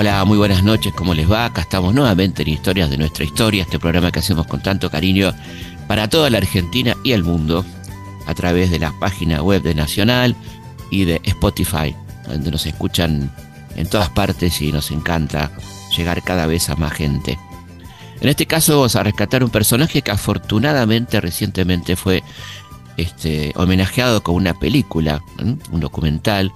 Hola, muy buenas noches, ¿cómo les va? Acá estamos nuevamente en Historias de nuestra historia, este programa que hacemos con tanto cariño para toda la Argentina y el mundo, a través de la página web de Nacional y de Spotify, donde nos escuchan en todas partes y nos encanta llegar cada vez a más gente. En este caso vamos a rescatar un personaje que afortunadamente recientemente fue este, homenajeado con una película, un documental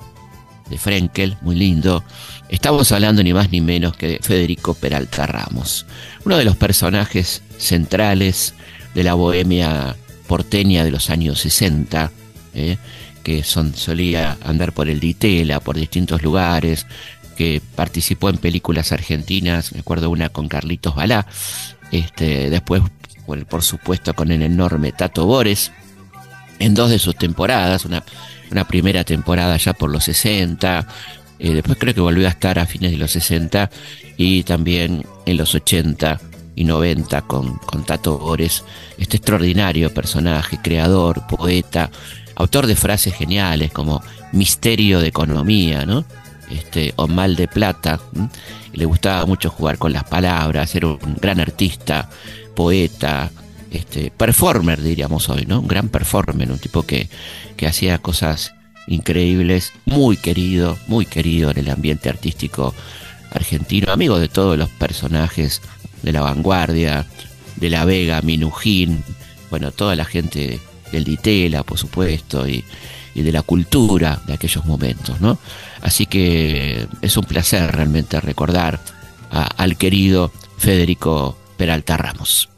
de Frenkel, muy lindo. Estamos hablando ni más ni menos que de Federico Peralta Ramos, uno de los personajes centrales de la bohemia porteña de los años 60, ¿eh? que son, solía andar por el Ditela, por distintos lugares, que participó en películas argentinas, me acuerdo una con Carlitos Balá, este, después, por, supuesto, con el enorme Tato Bores, en dos de sus temporadas, una, una primera temporada ya por los 60, eh, después creo que volvió a estar a fines de los 60 y también en los 80 y 90 con, con Tato Bores, este extraordinario personaje, creador, poeta, autor de frases geniales como misterio de economía, ¿no? Este, o mal de plata. Le gustaba mucho jugar con las palabras, era un gran artista, poeta, este, performer diríamos hoy, ¿no? Un gran performer, un tipo que, que hacía cosas increíbles, muy querido, muy querido en el ambiente artístico argentino, amigo de todos los personajes de la vanguardia, de la Vega, Minujín, bueno, toda la gente del Ditela, por supuesto, y, de la cultura de aquellos momentos, ¿no? Así que es un placer realmente recordar al querido Federico Peralta Ramos.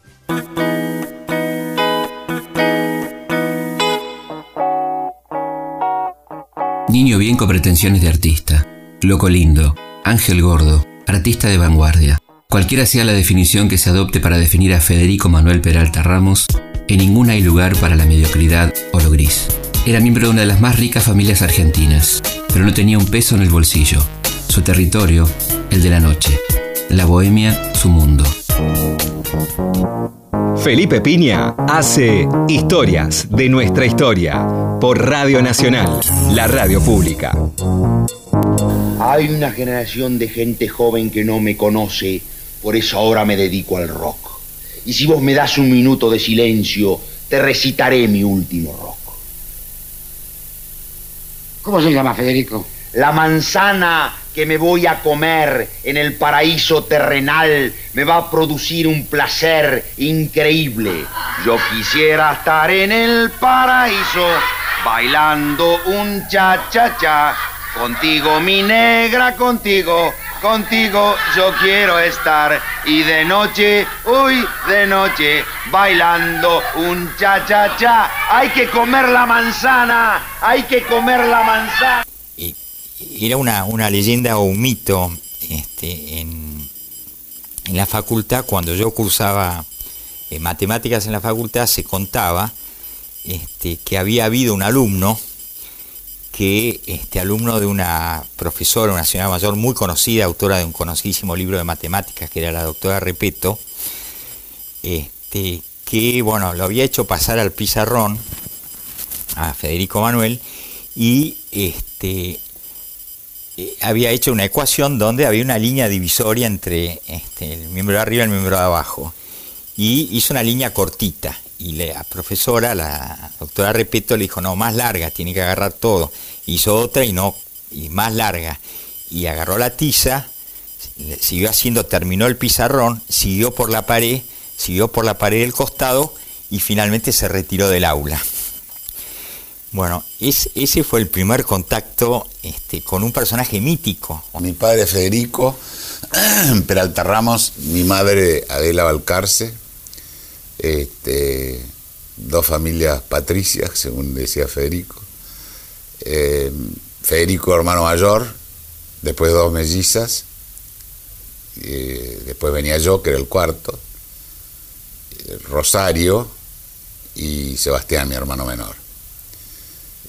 Niño bien con pretensiones de artista, loco lindo, ángel gordo, artista de vanguardia. Cualquiera sea la definición que se adopte para definir a Federico Manuel Peralta Ramos, en ninguna hay lugar para la mediocridad o lo gris. Era miembro de una de las más ricas familias argentinas, pero no tenía un peso en el bolsillo. Su territorio, el de la noche. La bohemia, su mundo. Felipe Piña hace Historias de nuestra historia por Radio Nacional, la radio pública. Hay una generación de gente joven que no me conoce, por eso ahora me dedico al rock. Y si vos me das un minuto de silencio, te recitaré mi último rock. ¿Cómo se llama, Federico? La manzana que me voy a comer en el paraíso terrenal me va a producir un placer increíble. Yo quisiera estar en el paraíso bailando un cha-cha-cha. Contigo, mi negra, contigo, contigo yo quiero estar. Y de noche, uy, de noche, bailando un cha-cha-cha. Hay que comer la manzana, hay que comer la manzana. Era una, una leyenda o un mito este, en, en la facultad, cuando yo cursaba eh, matemáticas en la facultad, se contaba este, que había habido un alumno que este alumno de una profesora, una señora mayor muy conocida, autora de un conocidísimo libro de matemáticas, que era la doctora Repeto, este, que bueno, lo había hecho pasar al pizarrón a Federico Manuel y este, había hecho una ecuación donde había una línea divisoria entre este, el miembro de arriba y el miembro de abajo. Y hizo una línea cortita y la profesora, la doctora Repeto, le dijo, no, más larga, tiene que agarrar todo. Hizo otra y no, y más larga. Y agarró la tiza, siguió haciendo, terminó el pizarrón, siguió por la pared, siguió por la pared del costado y finalmente se retiró del aula. Bueno, ese fue el primer contacto este, con un personaje mítico. Mi padre Federico Peralta Ramos, mi madre Adela Balcarce, este, dos familias patricias, según decía Federico. Eh, Federico, hermano mayor, después dos mellizas, después venía yo, que era el cuarto, Rosario y Sebastián, mi hermano menor.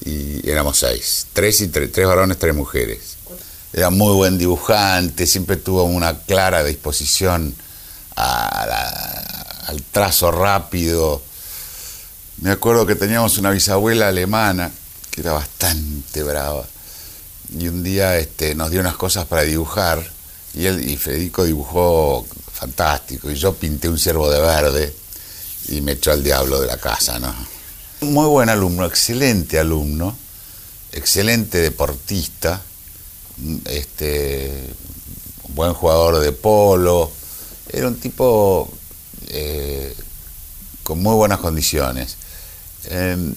Y éramos seis, tres, y tres, tres varones, tres mujeres. Era muy buen dibujante, siempre tuvo una clara disposición al trazo rápido. Me acuerdo que teníamos una bisabuela alemana que era bastante brava y un día este, nos dio unas cosas para dibujar Y, él, y Federico dibujó fantástico, y yo pinté un ciervo de verde y me echó al diablo de la casa, ¿no? Muy buen alumno, excelente alumno, excelente deportista, este, buen jugador de polo, era un tipo eh, con muy buenas condiciones. Em,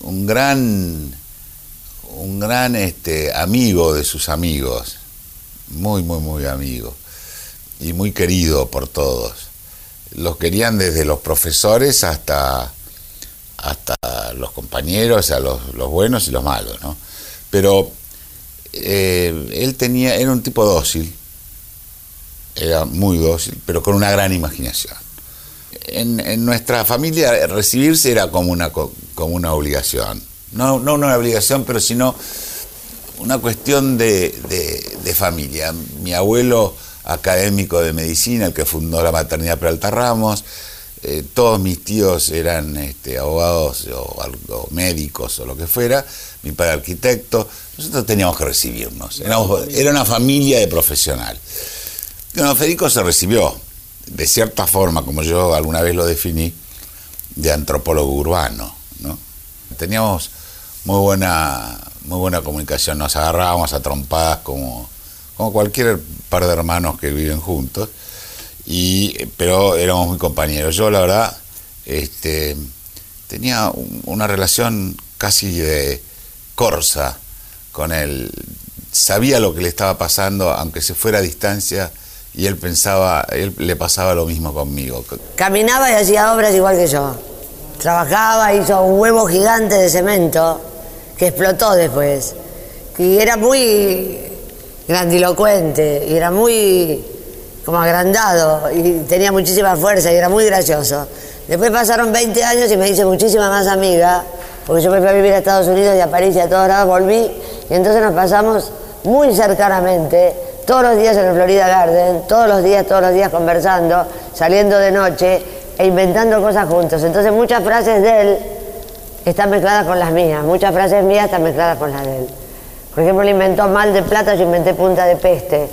un gran, un gran este, amigo de sus amigos, muy, muy, muy amigo, y muy querido por todos. Los querían desde los profesores hasta, hasta los compañeros, a los, los buenos y los malos, ¿no? Pero eh, él tenía, era un tipo dócil, era muy dócil, pero con una gran imaginación. En, nuestra familia recibirse era como una, como una obligación. No, no una obligación, pero sino una cuestión de, familia. Mi abuelo académico de medicina, el que fundó la maternidad Peralta Ramos, eh, todos mis tíos eran este, abogados o, médicos o lo que fuera, mi padre arquitecto, nosotros teníamos que recibirnos, era una familia de profesional. Federico se recibió, de cierta forma, como yo alguna vez lo definí, de antropólogo urbano. ¿no? Teníamos muy buena, muy buena comunicación, nos agarrábamos a trompadas como, como cualquier par de hermanos que viven juntos, y, pero éramos muy compañeros. Yo, la verdad, este, tenía una relación casi de corsa con él. Sabía lo que le estaba pasando, aunque se fuera a distancia, y él pensaba, él le pasaba lo mismo conmigo. Caminaba y hacía obras igual que yo. Trabajaba, hizo un huevo gigante de cemento que explotó después. Y era muy grandilocuente, y era muy como agrandado, y tenía muchísima fuerza, y era muy gracioso. Después pasaron 20 años y me hice muchísima más amiga, porque yo me fui a vivir a Estados Unidos y a París y a todos lados, volví, y entonces nos pasamos muy cercanamente todos los días en el Florida Garden, todos los días, todos los días conversando, saliendo de noche e inventando cosas juntos. Entonces muchas frases de él están mezcladas con las mías, muchas frases mías están mezcladas con las de él. Por ejemplo, él inventó mal de plata, yo inventé punta de peste.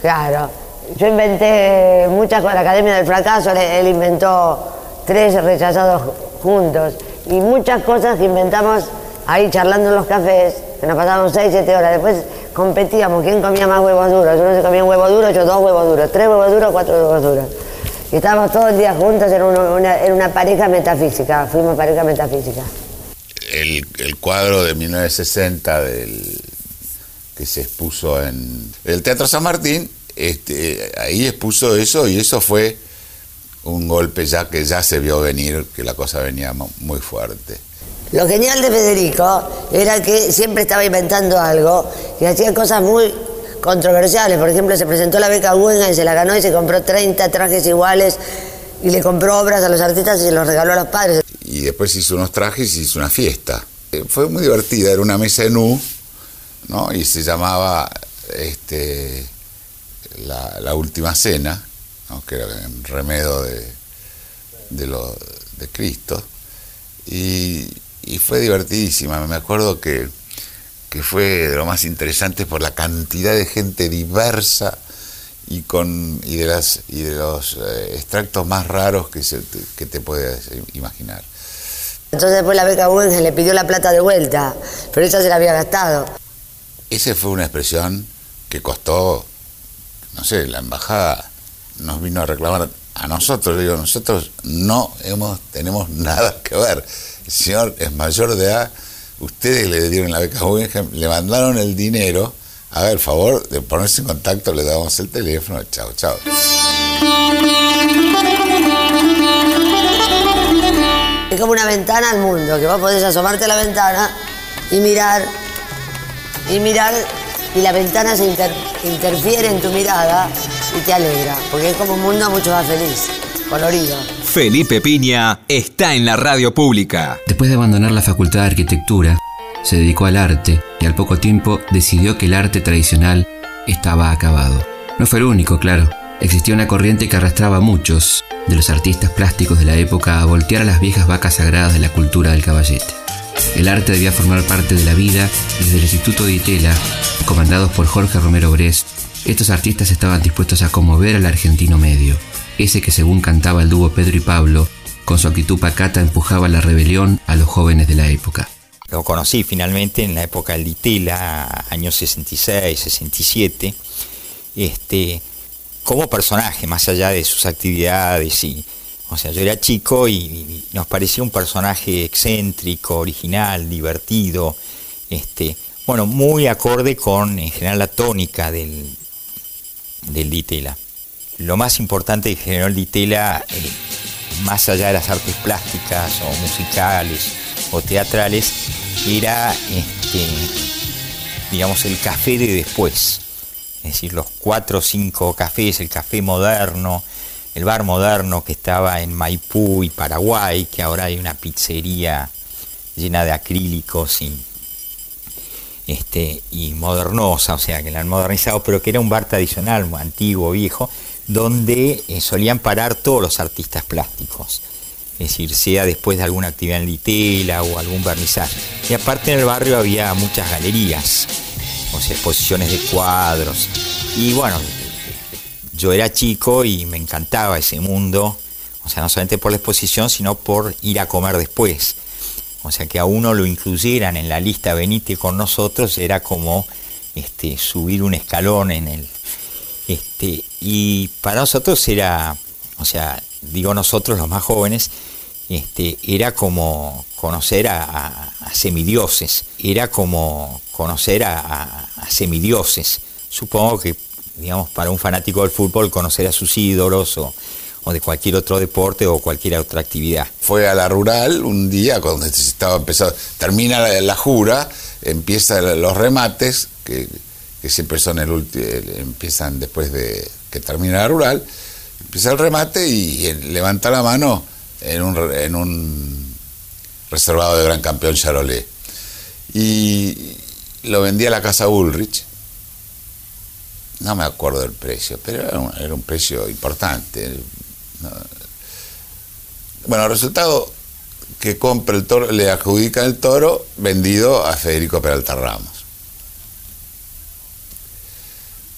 Claro, yo inventé muchas cosas, la Academia del Fracaso, él inventó tres rechazados juntos y muchas cosas que inventamos ahí charlando en los cafés, que nos pasábamos seis, siete horas. Después competíamos quién comía más huevos duros. Uno se comía un huevo duro, yo dos huevos duros, tres huevos duros, cuatro huevos duros. Y estábamos todo el día juntos, era una, pareja metafísica, fuimos pareja metafísica. El, cuadro de 1960 del, que se expuso en el Teatro San Martín, este, ahí expuso eso y eso fue un golpe ya que ya se vio venir, que la cosa venía muy fuerte. Lo genial de Federico era que siempre estaba inventando algo y hacía cosas muy controversiales. Por ejemplo, se presentó la beca y se la ganó y se compró 30 trajes iguales y le compró obras a los artistas y se los regaló a los padres. Y después hizo unos trajes y hizo una fiesta. Eh, fue muy divertida, era una mesa en U, Y se llamaba este, la, Última Cena, que era en remedo de, de, lo, de Cristo. Y fue divertidísima. Me acuerdo que, fue de lo más interesante por la cantidad de gente diversa y con y de las y de los eh, extractos más raros que, se, que te puedes imaginar. Entonces después la beca se le pidió la plata de vuelta, pero ella se la había gastado. Esa fue una expresión que costó, no sé, la embajada nos vino a reclamar a nosotros, digo, nosotros no hemos, tenemos nada que ver. El señor es mayor de edad, ustedes le dieron la beca Guggenheim, le mandaron el dinero, a ver, favor de ponerse en contacto, le damos el teléfono, chao, chao. Es como una ventana al mundo, que vos podés asomarte a la ventana y mirar, y mirar, y la ventana se interfiere en tu mirada y te alegra, porque es como un mundo mucho más feliz, colorido. Felipe Piña está en la radio pública. Después de abandonar la Facultad de Arquitectura, se dedicó al arte y al poco tiempo decidió que el arte tradicional estaba acabado. No fue el único, claro. Existía una corriente que arrastraba a muchos de los artistas plásticos de la época a voltear a las viejas vacas sagradas de la cultura del caballete. El arte debía formar parte de la vida y desde el Instituto de Itela, comandados por Jorge Romero Brest, estos artistas estaban dispuestos a conmover al argentino medio, ese que según cantaba el dúo Pedro y Pablo, con su actitud pacata empujaba la rebelión a los jóvenes de la época. Lo conocí finalmente en la época del Ditela, años 66, 67, este, como personaje, más allá de sus actividades y, o sea, yo era chico y, nos parecía un personaje excéntrico, original, divertido, este, bueno, muy acorde con en general la tónica del, del Ditela. Lo más importante que generó el Ditela, eh, más allá de las artes plásticas o musicales o teatrales, era este, digamos el café de después. Es decir, los cuatro o cinco cafés, el café moderno, el bar moderno que estaba en Maipú y Paraguay, que ahora hay una pizzería llena de acrílicos y este, y modernosa, o sea, que la han modernizado, pero que era un bar tradicional, antiguo, viejo, donde eh, solían parar todos los artistas plásticos. Es decir, sea después de alguna actividad en litela o algún vernizaje. Y aparte en el barrio había muchas galerías, o sea, exposiciones de cuadros. Y bueno, yo era chico y me encantaba ese mundo, o sea, no solamente por la exposición, sino por ir a comer después. O sea, que a uno lo incluyeran en la lista Venite con nosotros era como este, subir un escalón en el... Este, y para nosotros era, o sea, digo nosotros los más jóvenes, este, era como conocer a, semidioses, era como conocer a, a, semidioses. Supongo que, digamos, para un fanático del fútbol, conocer a sus ídolos o, de cualquier otro deporte o cualquier otra actividad. Fue a la rural un día cuando estaba empezando, termina la, jura, empiezan los remates, que, siempre son el último, empiezan después de que termina la rural, empieza el remate y, levanta la mano en un, en un reservado de gran campeón Charolais. Y lo vendía a la casa Bullrich. No me acuerdo del precio, pero era un, precio importante, bueno, el resultado que compra el toro, le adjudica el toro vendido a Federico Peralta Ramos.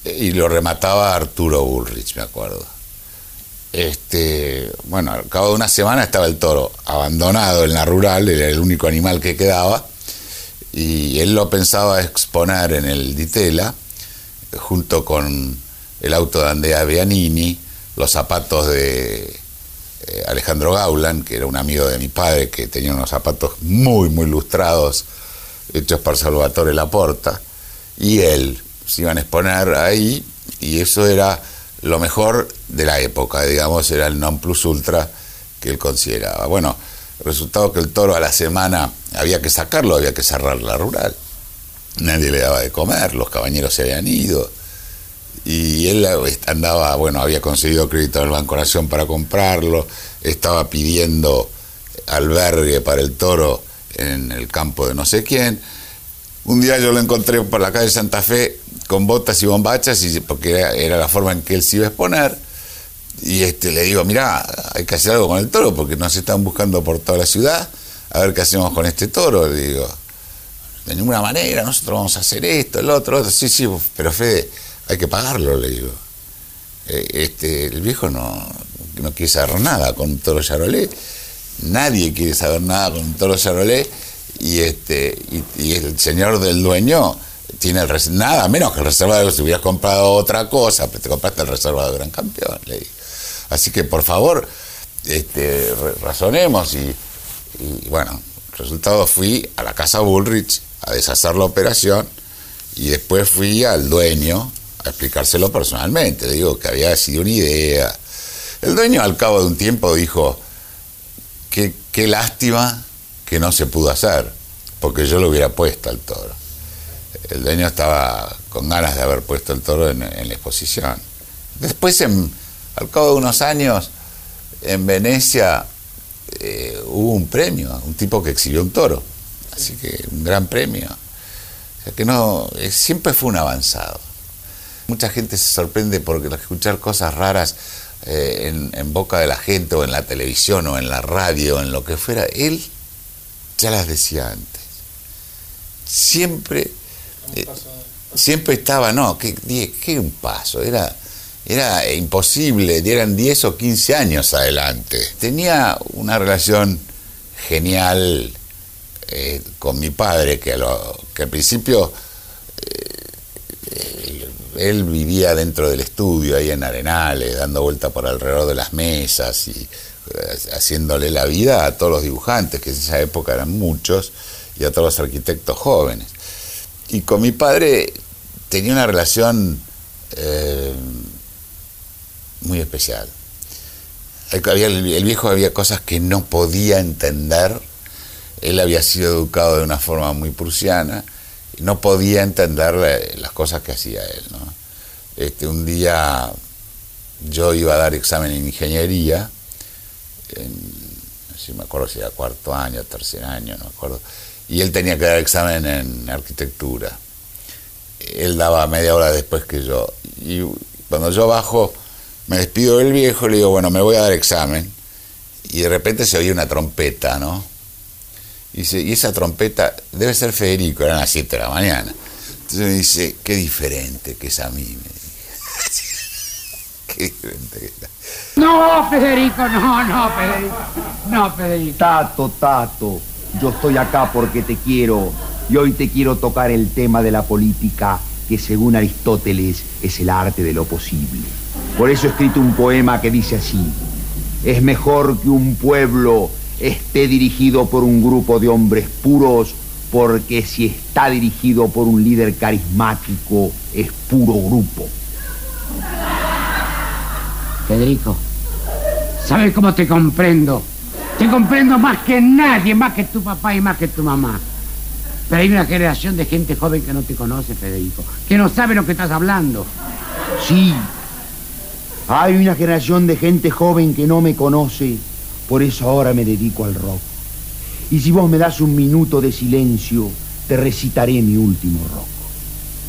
Y lo remataba Arturo Bullrich, me acuerdo. Este, bueno, al cabo de una semana estaba el toro abandonado en la rural, era el único animal que quedaba, y él lo pensaba exponer en el Ditela, junto con el auto de Andrea Bianini, los zapatos de eh, Alejandro Gaulan, que era un amigo de mi padre, que tenía unos zapatos muy, muy lustrados, hechos por Salvatore Laporta, y él se iban a exponer ahí, y eso era lo mejor de la época, digamos, era el non plus ultra que él consideraba. Bueno, resultado que el toro a la semana había que sacarlo, había que cerrar la rural. Nadie le daba de comer, los cabañeros se habían ido y él andaba, bueno, había conseguido crédito del Banco Nación para comprarlo, estaba pidiendo albergue para el toro en el campo de no sé quién. Un día yo lo encontré por la calle Santa Fe con botas y bombachas, y, porque era, la forma en que él se iba a exponer. Y este, le digo, mira, hay que hacer algo con el toro porque nos están buscando por toda la ciudad, a ver qué hacemos con este toro. Le digo, de ninguna manera, nosotros vamos a hacer esto, el otro, otro. Sí, sí, pero Fede, hay que pagarlo, le digo. Eh, este, el viejo no, no quiere saber nada con toro charolé, nadie quiere saber nada con toro charolé, y, este, y, el señor del dueño tiene el nada menos que el reservado, si hubieras comprado otra cosa, pero te compraste el reservado de gran campeón, le digo. Así que por favor, este, razonemos y, y bueno, resultado fui a la casa Bullrich a deshacer la operación y después fui al dueño explicárselo personalmente. Digo que había sido una idea. El dueño al cabo de un tiempo dijo, qué, qué lástima que no se pudo hacer, porque yo lo hubiera puesto al toro. El dueño estaba con ganas de haber puesto el toro en, la exposición. Después, al cabo de unos años, en Venecia eh, hubo un premio, un tipo que exhibió un toro. Así que un gran premio. O sea que no, eh, siempre fue un avanzado. Mucha gente se sorprende por escuchar cosas raras eh, en, boca de la gente o en la televisión o en la radio o en lo que fuera. Él ya las decía antes. Siempre, eh, siempre estaba, no, ¿qué, qué un paso? Era, era imposible, eran 10 o 15 años adelante. Tenía una relación genial eh, con mi padre, que, que al principio eh, él vivía dentro del estudio, ahí en Arenales, dando vuelta por alrededor de las mesas y eh, haciéndole la vida a todos los dibujantes, que en esa época eran muchos, y a todos los arquitectos jóvenes. Y con mi padre tenía una relación muy especial. el viejo había cosas que no podía entender él había sido educado de una forma muy prusiana y no podía entender las cosas que hacía él. Este, un día yo iba a dar examen en ingeniería, no sé me acuerdo si era cuarto año, tercer año, no me acuerdo, y él tenía que dar examen en arquitectura. Él daba media hora después que yo. Y cuando yo bajo, me despido del viejo le digo, bueno, me voy a dar examen. Y de repente se oye una trompeta, ¿no? Y dice, y esa trompeta debe ser Federico, eran las 7 de la mañana. Entonces me dice, qué diferente que es a mí, me qué diferente que está. No, Federico, no, no, Federico. No, Federico. Tato, Tato, yo estoy acá porque te quiero. Y hoy te quiero tocar el tema de la política, que según Aristóteles es el arte de lo posible. Por eso he escrito un poema que dice así. Es mejor que un pueblo esté dirigido por un grupo de hombres puros, porque si está dirigido por un líder carismático, es puro grupo. Federico, ¿sabes cómo te comprendo? Te comprendo más que nadie, más que tu papá y más que tu mamá. Pero hay una generación de gente joven que no te conoce, Federico, que no sabe lo que estás hablando. Sí, hay una generación de gente joven que no me conoce por eso ahora me dedico al rock. Y si vos me das un minuto de silencio, te recitaré mi último rock.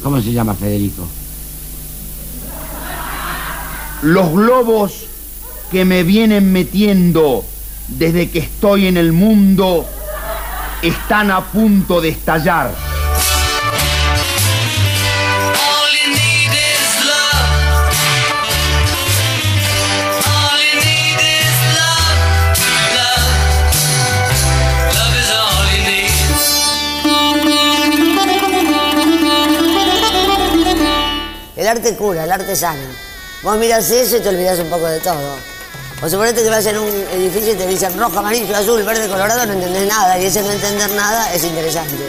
¿Cómo se llama Federico? Los globos que me vienen metiendo desde que estoy en el mundo están a punto de estallar. El arte cura, el arte sana. Vos miras eso y te olvidas un poco de todo. O suponete que vas en un edificio y te dicen rojo, amarillo, azul, verde, colorado, no entendés nada. Y ese no entender nada es interesante.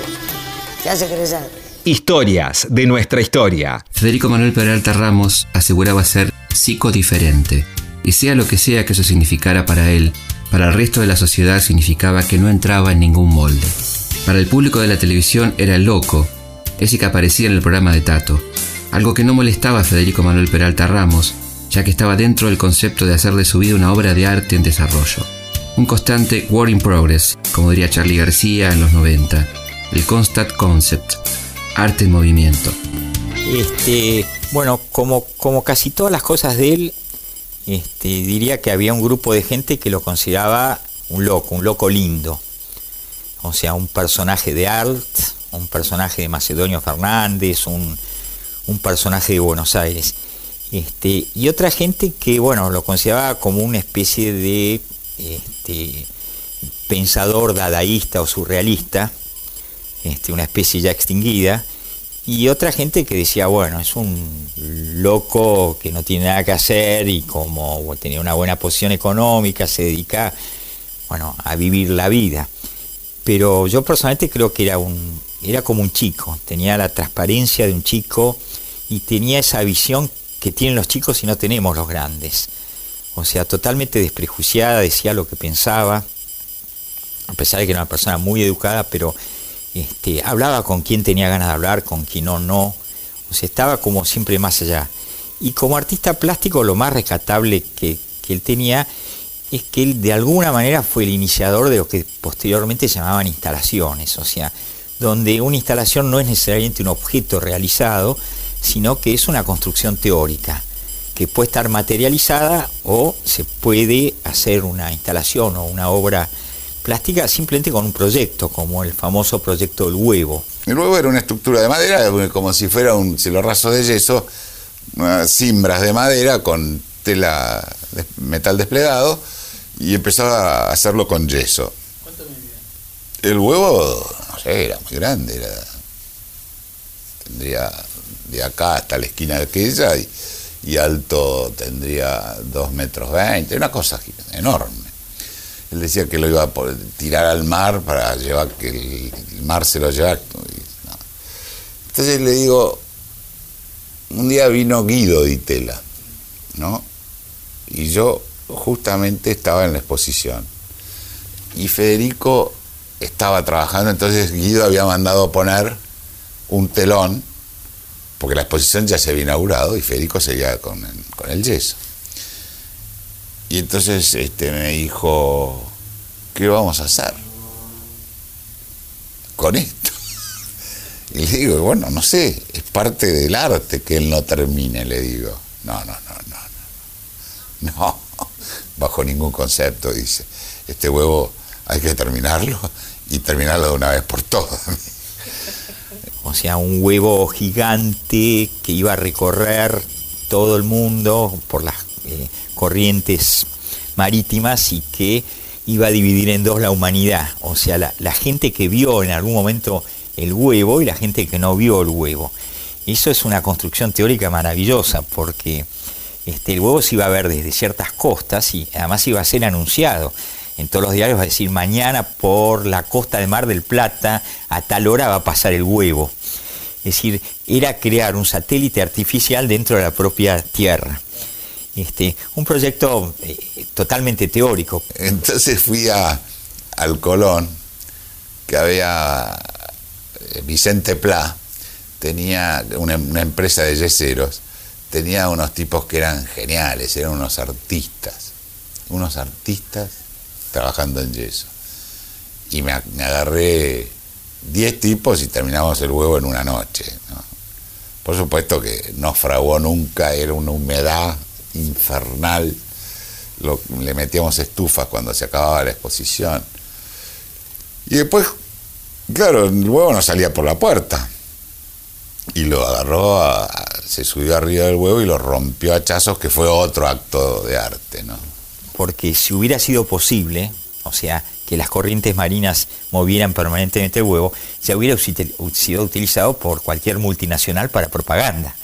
Te hace crecer. Historias de nuestra historia. Federico Manuel Peralta Ramos aseguraba ser psicodiferente. Y sea lo que sea que eso significara para él, para el resto de la sociedad significaba que no entraba en ningún molde. Para el público de la televisión era el loco, ese que aparecía en el programa de Tato, algo que no molestaba a Federico Manuel Peralta Ramos, ya que estaba dentro del concepto de hacer de su vida una obra de arte en desarrollo. Un constante work in progress, como diría Charlie García en los 90, el constant concept, arte en movimiento. Este, bueno, como, como casi todas las cosas de él, este, diría que había un grupo de gente que lo consideraba un loco, un loco lindo. O sea, un personaje de art, un personaje de Macedonio Fernández, un, un personaje de Buenos Aires. Este, y otra gente que, bueno, lo consideraba como una especie de este, pensador dadaísta o surrealista, este, una especie ya extinguida, y otra gente que decía, bueno, es un loco que no tiene nada que hacer y como tenía una buena posición económica, se dedica, bueno, a vivir la vida. Pero yo personalmente creo que era un, era como un chico, tenía la transparencia de un chico y tenía esa visión que tienen los chicos y no tenemos los grandes. O sea, totalmente desprejuiciada, decía lo que pensaba, a pesar de que era una persona muy educada, pero este, hablaba con quien tenía ganas de hablar, con quien no, no. O sea, estaba como siempre más allá. Y como artista plástico, lo más rescatable que, que él tenía es que él de alguna manera fue el iniciador de lo que posteriormente llamaban instalaciones. O sea, donde una instalación no es necesariamente un objeto realizado, sino que es una construcción teórica que puede estar materializada o se puede hacer una instalación o una obra plastica simplemente con un proyecto, como el famoso proyecto del huevo. El huevo era una estructura de madera, como si fuera un cielo raso de yeso, cimbras de madera con tela de metal desplegado, y empezaba a hacerlo con yeso. El huevo, no sé, era muy grande, era, tendría de acá hasta la esquina de aquella y, y alto tendría dos metros veinte, una cosa enorme. Él decía que lo iba a tirar al mar para llevar que el, mar se lo llevara. Entonces le digo, un día vino Guido Di Tela, ¿no? Y yo justamente estaba en la exposición. Y Federico estaba trabajando, entonces Guido había mandado poner un telón, porque la exposición ya se había inaugurado y Federico seguía con, con el yeso. Y entonces este, me dijo, ¿qué vamos a hacer con esto? Y le digo, bueno, no sé, es parte del arte que él no termine, le digo. No, no, no, no, no. No, bajo ningún concepto, dice. Este huevo hay que terminarlo y terminarlo de una vez por todas. O sea, un huevo gigante que iba a recorrer todo el mundo por las eh, corrientes marítimas y que iba a dividir en dos la humanidad. O sea, la, gente que vio en algún momento el huevo y la gente que no vio el huevo. Eso es una construcción teórica maravillosa porque este, el huevo se iba a ver desde ciertas costas y además iba a ser anunciado. En todos los diarios va a decir mañana por la costa de Mar del Plata a tal hora va a pasar el huevo. Es decir, era crear un satélite artificial dentro de la propia Tierra. Este, un proyecto eh, totalmente teórico. Entonces fui a, al Colón, que había eh, Vicente Pla, tenía una, empresa de yeseros, tenía unos tipos que eran geniales, eran unos artistas, unos artistas trabajando en yeso. Y me, agarré 10 tipos y terminamos el huevo en una noche. Por supuesto que no fraguó nunca, era una humedad infernal. le metíamos estufas cuando se acababa la exposición. Y después, claro, el huevo no salía por la puerta. Y lo agarró, se subió arriba del huevo y lo rompió a hachazos, que fue otro acto de arte, ¿no? Porque si hubiera sido posible, o sea, que las corrientes marinas movieran permanentemente el huevo, ya hubiera sido utilizado por cualquier multinacional para propaganda.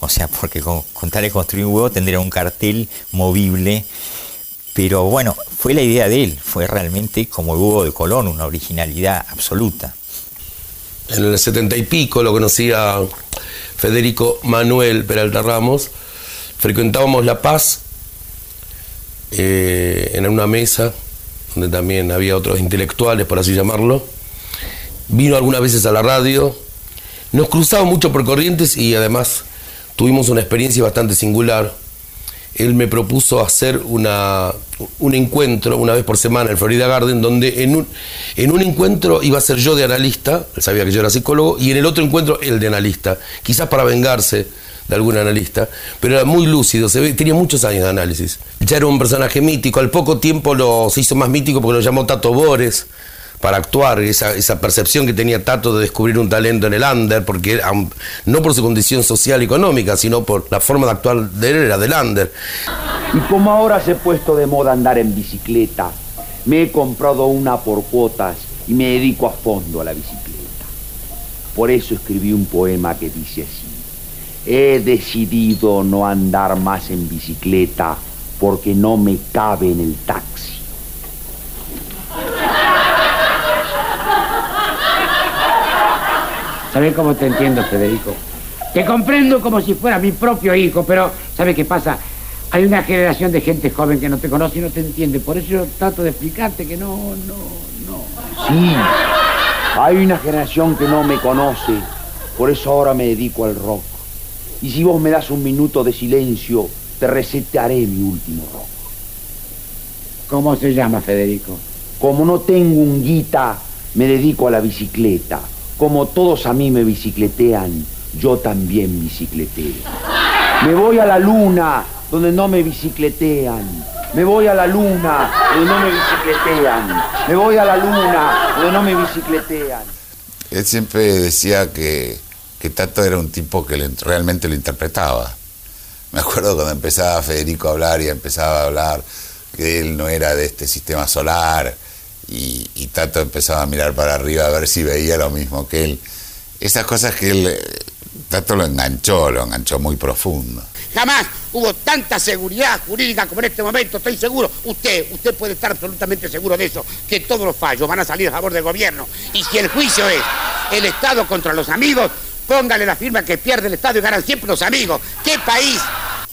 O sea, porque con, tal de construir un huevo tendría un cartel movible. Pero bueno, fue la idea de él, fue realmente como el huevo de Colón, una originalidad absoluta. En el setenta y pico lo conocía Federico Manuel Peralta Ramos. Frecuentábamos La Paz eh, en una mesa donde también había otros intelectuales, por así llamarlo. Vino algunas veces a la radio. Nos cruzaba mucho por corrientes y además tuvimos una experiencia bastante singular. Él me propuso hacer una, un encuentro una vez por semana en Florida Garden, donde en un, en un encuentro iba a ser yo de analista, él sabía que yo era psicólogo, y en el otro encuentro él de analista, quizás para vengarse de algún analista, pero era muy lúcido, se ve, tenía muchos años de análisis. Ya era un personaje mítico, al poco tiempo lo, se hizo más mítico porque lo llamó Tato Bores, para actuar, esa, esa, percepción que tenía Tato de descubrir un talento en el under, porque no por su condición social y económica, sino por la forma de actuar de él, era del under. Y como ahora se ha puesto de moda andar en bicicleta, me he comprado una por cuotas y me dedico a fondo a la bicicleta. Por eso escribí un poema que dice así. He decidido no andar más en bicicleta porque no me cabe en el taxi. ¿Sabes cómo te entiendo, Federico? Te comprendo como si fuera mi propio hijo, pero ¿sabes qué pasa? Hay una generación de gente joven que no te conoce y no te entiende. Por eso yo trato de explicarte que no, no, no. Sí, hay una generación que no me conoce. Por eso ahora me dedico al rock. Y si vos me das un minuto de silencio, te recetaré mi último rock. ¿Cómo se llama, Federico? Como no tengo un guita, me dedico a la bicicleta. Como todos a mí me bicicletean, yo también bicicleteo. Me voy a la luna donde no me bicicletean. Me voy a la luna, donde no me bicicletean. Me voy a la luna, donde no me bicicletean. Él siempre decía que, que Tato era un tipo que realmente lo interpretaba. Me acuerdo cuando empezaba Federico a hablar y empezaba a hablar que él no era de este sistema solar y, y Tato empezaba a mirar para arriba a ver si veía lo mismo que él. Esas cosas que él, eh, Tato lo enganchó, lo enganchó muy profundo. Jamás hubo tanta seguridad jurídica como en este momento, estoy seguro. Usted, usted puede estar absolutamente seguro de eso, que todos los fallos van a salir a favor del gobierno. Y si el juicio es el Estado contra los amigos, póngale la firma que pierde el Estado y ganan siempre los amigos. ¿Qué país?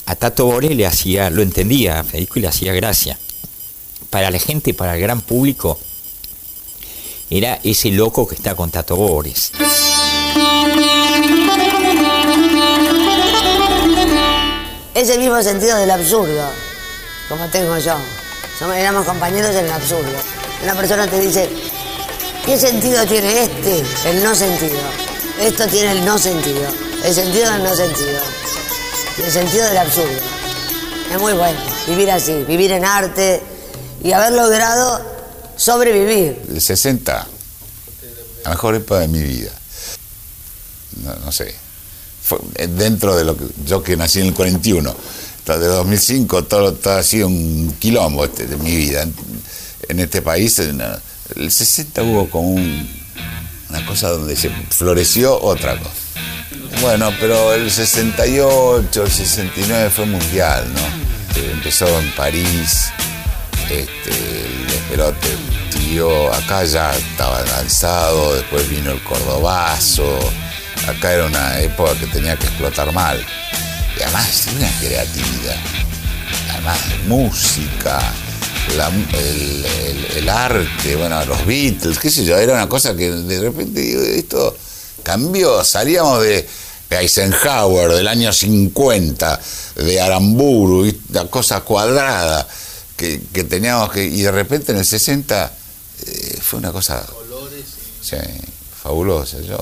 A Tato Bores le hacía, lo entendía a Federico y le hacía gracia. Para la gente, para el gran público, era ese loco que está con Tato Bores. Ese mismo sentido del absurdo, como tengo yo. Somos, éramos compañeros en el absurdo. Una persona te dice, ¿qué sentido tiene este? El no sentido. Esto tiene el no sentido. El sentido del no sentido. El sentido del absurdo. Es muy bueno vivir así, vivir en arte y haber logrado sobrevivir. El 60, la mejor época de mi vida. No, sé. Eh, dentro de lo que yo que nací en el 41, de 2005, todo, todo ha sido un quilombo este, de mi vida. En, en este país, en eh, el 60 hubo como un- una cosa donde se floreció otra cosa. Bueno, pero el 68, el 69 fue mundial, ¿no? Eh, Empezó en París, este, el despelote siguió, acá ya estaba lanzado, después vino el cordobazo, acá era una época que tenía que explotar mal. Y además una creatividad, además música, la- el, el- el arte, bueno, los Beatles, qué sé yo, era una cosa que de repente digo, esto cambió, salíamos de, Eisenhower del año 50, de Aramburu, y la cosa cuadrada que, que teníamos que, y de repente en el 60 eh, fue una cosa sí, fabulosa. Yo,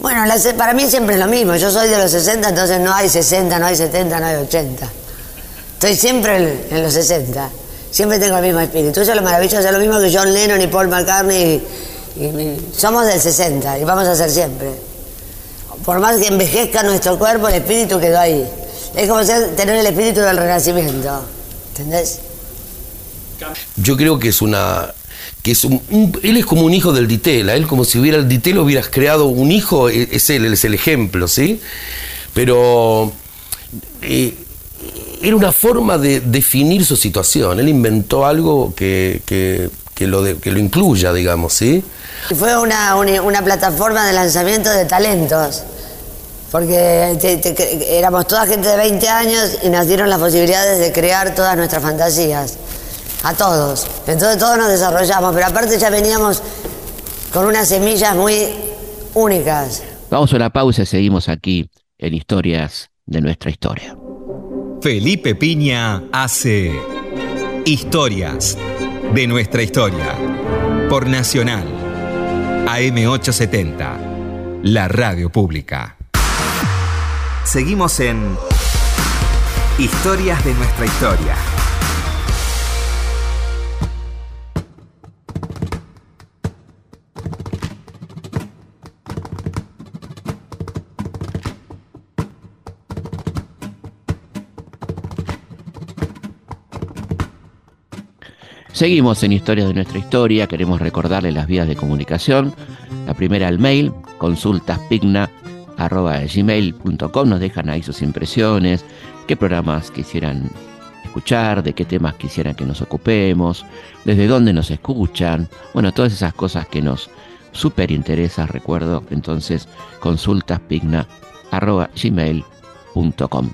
Bueno, la para mí siempre es lo mismo. Yo soy de los 60, entonces no hay 60, no hay 70, no hay 80. Estoy siempre en, en los 60. Siempre tengo el mismo espíritu. Eso es lo maravilloso. Es lo mismo que John Lennon y Paul McCartney. y- somos del 60 y vamos a ser siempre. Por más que envejezca nuestro cuerpo, el espíritu quedó ahí. Es como tener el espíritu del renacimiento. ¿Entendés? Yo creo que es una que es él es como un hijo del Ditela, él como si hubiera el Ditela hubieras creado un hijo, e- es él, él es el ejemplo, ¿sí? Pero eh, era una forma de definir su situación, él inventó algo que, que, que lo, de- que lo incluya, digamos, ¿sí? Y fue una, una, una plataforma de lanzamiento de talentos. Porque te- te éramos toda gente de 20 años y nos dieron las posibilidades de crear todas nuestras fantasías. A todos. Entonces todos nos desarrollamos, pero aparte ya veníamos con unas semillas muy únicas. Vamos a una pausa y seguimos aquí en Historias de nuestra historia. Felipe Piña hace Historias de nuestra historia por Nacional AM870, la radio pública. Seguimos en Historias de nuestra historia. Seguimos en Historias de nuestra historia, queremos recordarles las vías de comunicación. La primera al mail, consultaspigna.gmail.com, nos dejan ahí sus impresiones, qué programas quisieran escuchar, de qué temas quisieran que nos ocupemos, desde dónde nos escuchan, bueno, todas esas cosas que nos súper interesan, recuerdo, entonces consultaspigna.gmail.com.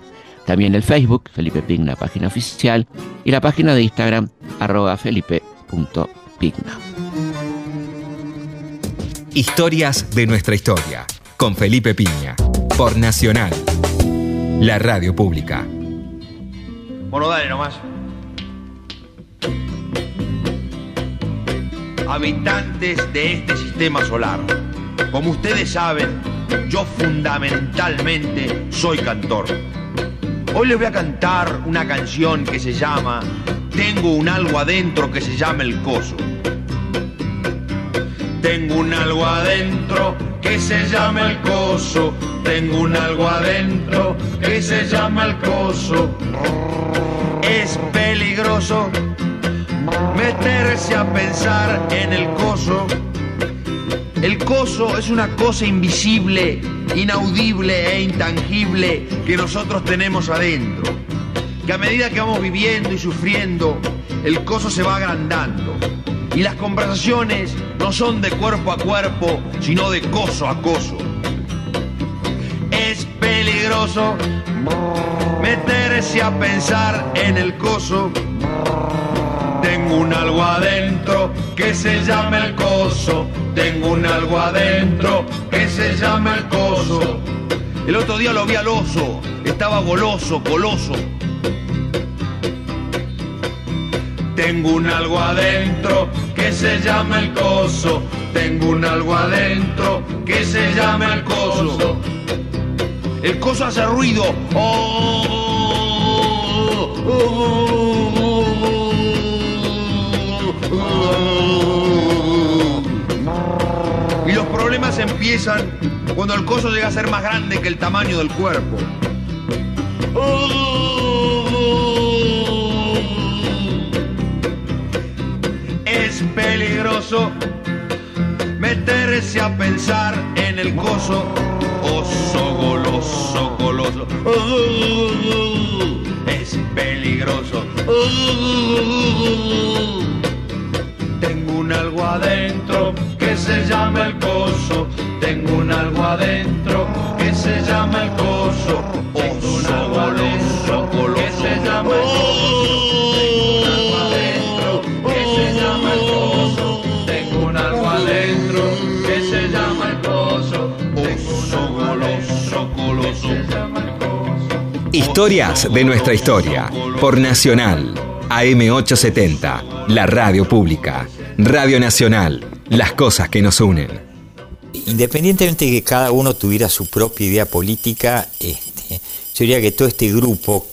También el Facebook, Felipe Pigna, página oficial, y la página de Instagram, arroba felipe.pigna. Historias de nuestra historia con Felipe Piña por Nacional, la radio pública. Bueno, dale nomás. Habitantes de este sistema solar, como ustedes saben, yo fundamentalmente soy cantor. Hoy les voy a cantar una canción que se llama tengo un algo adentro que se llama el coso. Tengo un algo adentro que se llama el coso. Tengo un algo adentro que se llama el coso. Es peligroso meterse a pensar en el coso. El coso es una cosa invisible, inaudible e intangible que nosotros tenemos adentro. Que a medida que vamos viviendo y sufriendo, el coso se va agrandando. Y las conversaciones no son de cuerpo a cuerpo, sino de coso a coso. Es peligroso meterse a pensar en el coso. Tengo un algo adentro que se llama el coso. Tengo un algo adentro que se llama el coso. El otro día lo vi al oso, estaba goloso, goloso. Tengo un algo adentro que se llama el coso. Tengo un algo adentro que se llama el coso. El coso hace ruido. Oh, y los problemas empiezan cuando el coso llega a ser más grande que el tamaño del cuerpo. Peligroso meterse a pensar en el coso. Oso goloso, goloso. Es peligroso. Tengo un algo adentro que se llama el coso. Tengo un algo adentro que se llama el coso. Historias de nuestra historia. Por Nacional. AM870. La radio pública. Radio Nacional. Las cosas que nos unen. Independientemente de que cada uno tuviera su propia idea política, este, yo diría que todo este grupo,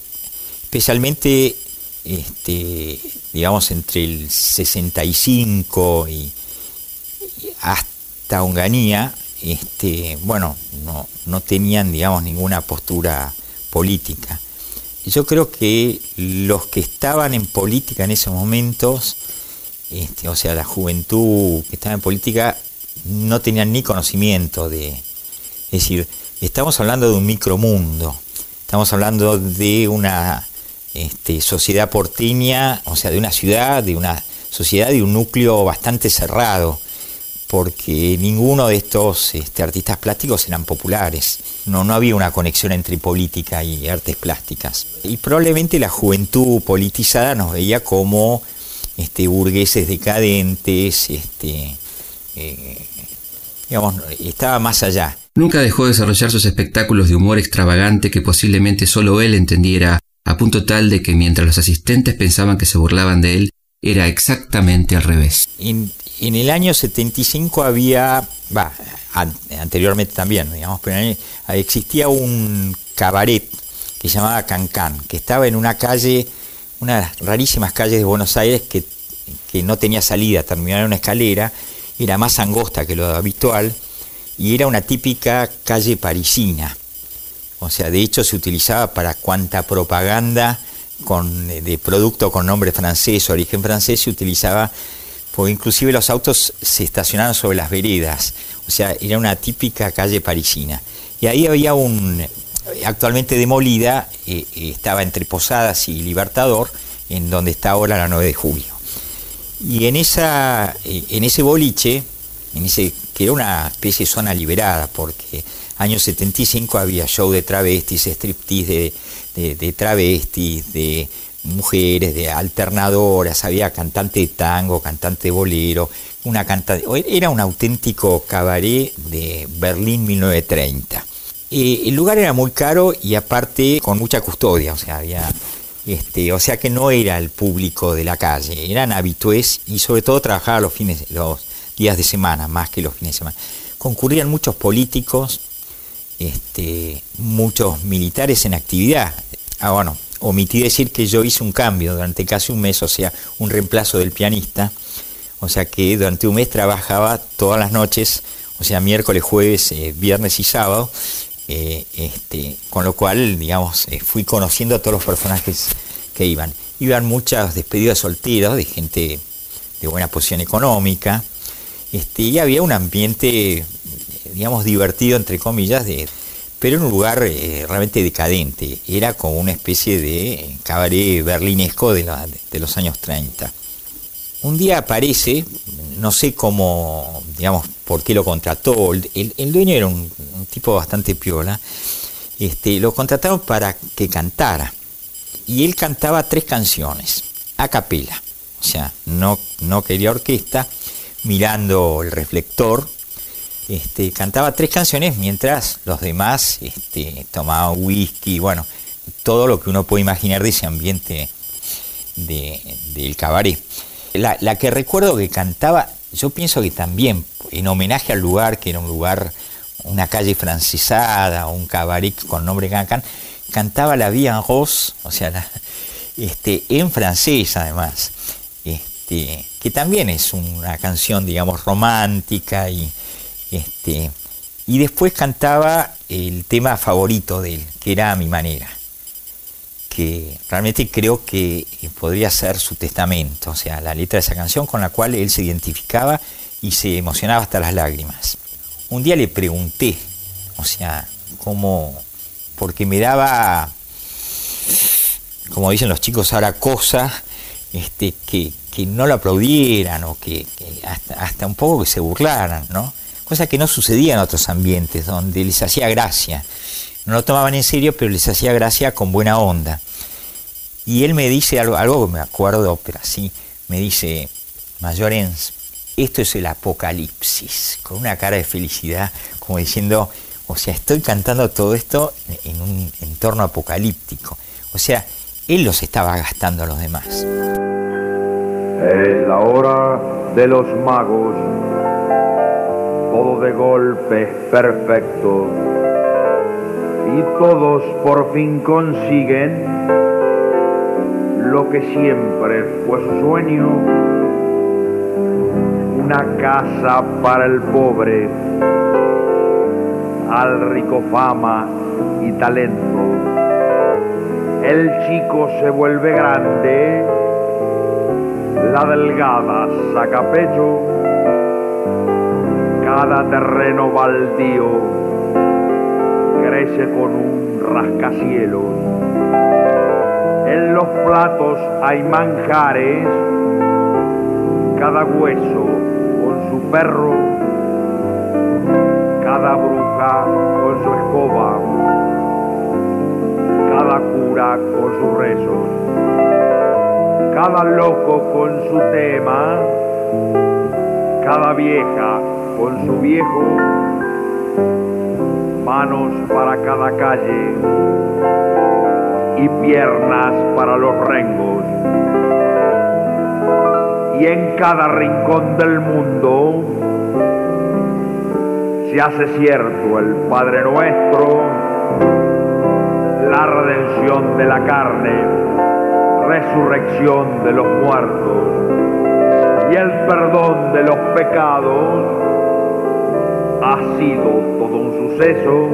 especialmente este, digamos entre el 65 y, hasta Onganía, este, bueno, no, no tenían digamos ninguna postura política. Yo creo que los que estaban en política en esos momentos, este, o sea, la juventud que estaba en política, no tenían ni conocimiento de... Es decir, estamos hablando de un micromundo, estamos hablando de una este, sociedad porteña, o sea, de una ciudad, de una sociedad de un núcleo bastante cerrado, porque ninguno de estos este, artistas plásticos eran populares. No, no había una conexión entre política y artes plásticas. Y probablemente la juventud politizada nos veía como este, burgueses decadentes, este, eh, digamos, estaba más allá. Nunca dejó de desarrollar sus espectáculos de humor extravagante que posiblemente solo él entendiera, a punto tal de que mientras los asistentes pensaban que se burlaban de él, era exactamente al revés. En, en el año 75 había, anteriormente también, digamos, pero en existía un cabaret que se llamaba Cancán, que estaba en una calle, una de las rarísimas calles de Buenos Aires que, no tenía salida, terminaba en una escalera, era más angosta que lo habitual y era una típica calle parisina. O sea, de hecho se utilizaba para cuanta propaganda de producto con nombre francés, origen francés, se utilizaba, porque inclusive los autos se estacionaban sobre las veredas. O sea, era una típica calle parisina. Y ahí había un, actualmente demolida, eh, eh, estaba entre Posadas y Libertador, en donde está ahora la 9 de julio. Y en, esa, eh, en ese boliche, en ese, que era una especie de zona liberada, porque años 75 había show de travestis, striptease de, de, de travestis, de mujeres, de alternadoras, había cantante de tango, cantante de bolero, una canta era un auténtico cabaret de Berlín 1930. Eh, el lugar era muy caro y aparte con mucha custodia, o sea, había este, o sea que no era el público de la calle, eran habitués y sobre todo trabajaba los fines, los días de semana, más que los fines de semana. Concurrían muchos políticos, este, muchos militares en actividad. Ah, bueno, omití decir que yo hice un cambio durante casi un mes, o sea, un reemplazo del pianista. O sea que durante un mes trabajaba todas las noches, o sea, miércoles, jueves, eh, viernes y sábado. eh, este, con lo cual, digamos, eh, fui conociendo a todos los personajes que iban. Iban muchas despedidas solteras de gente de buena posición económica. Este, y había un ambiente, digamos, divertido, entre comillas, de, pero en un lugar eh, realmente decadente. Era como una especie de cabaret berlinesco de, la- de los años 30. Un día aparece, no sé cómo, digamos, por qué lo contrató, el, dueño era un, un tipo bastante piola, este, lo contrataron para que cantara. Y él cantaba tres canciones, a capela, o sea, no, no quería orquesta, mirando el reflector, este, cantaba tres canciones mientras los demás este, tomaban whisky, bueno, todo lo que uno puede imaginar de ese ambiente de- del cabaret. La, que recuerdo que cantaba, yo pienso que también en homenaje al lugar, que era un lugar, una calle francesada, un cabaret con nombre Cancan, cantaba la Vie en Rose, o sea, este, en francés además, este, que también es una canción, digamos, romántica y, este, y después cantaba el tema favorito de él, que era A mi manera que realmente creo que eh, podría ser su testamento, o sea, la letra de esa canción con la cual él se identificaba y se emocionaba hasta las lágrimas. Un día le pregunté, o sea, cómo, porque me daba, como dicen los chicos ahora, cosa este, que, que no lo aplaudieran o que, que hasta, hasta un poco que se burlaran, ¿no? Cosa que no sucedía en otros ambientes, donde les hacía gracia. No lo tomaban en serio, pero les hacía gracia con buena onda. Y él me dice algo, algo que me acuerdo, pero así, me dice, Mayorens, esto es el apocalipsis, con una cara de felicidad, como diciendo, o sea, estoy cantando todo esto en un entorno apocalíptico. O sea, él los estaba gastando a los demás. Es la hora de los magos, todo de golpe perfecto y todos por fin consiguen lo que siempre fue su sueño, una casa para el pobre, al rico fama y talento. El chico se vuelve grande, la delgada saca pecho, cada terreno baldío crece con un rascacielos. En los platos hay manjares, cada hueso con su perro, cada bruja con su escoba, cada cura con sus rezos, cada loco con su tema, cada vieja con su viejo, manos para cada calle y piernas para los rengos. Y en cada rincón del mundo se hace cierto el Padre Nuestro, la redención de la carne, resurrección de los muertos y el perdón de los pecados ha sido todo un suceso.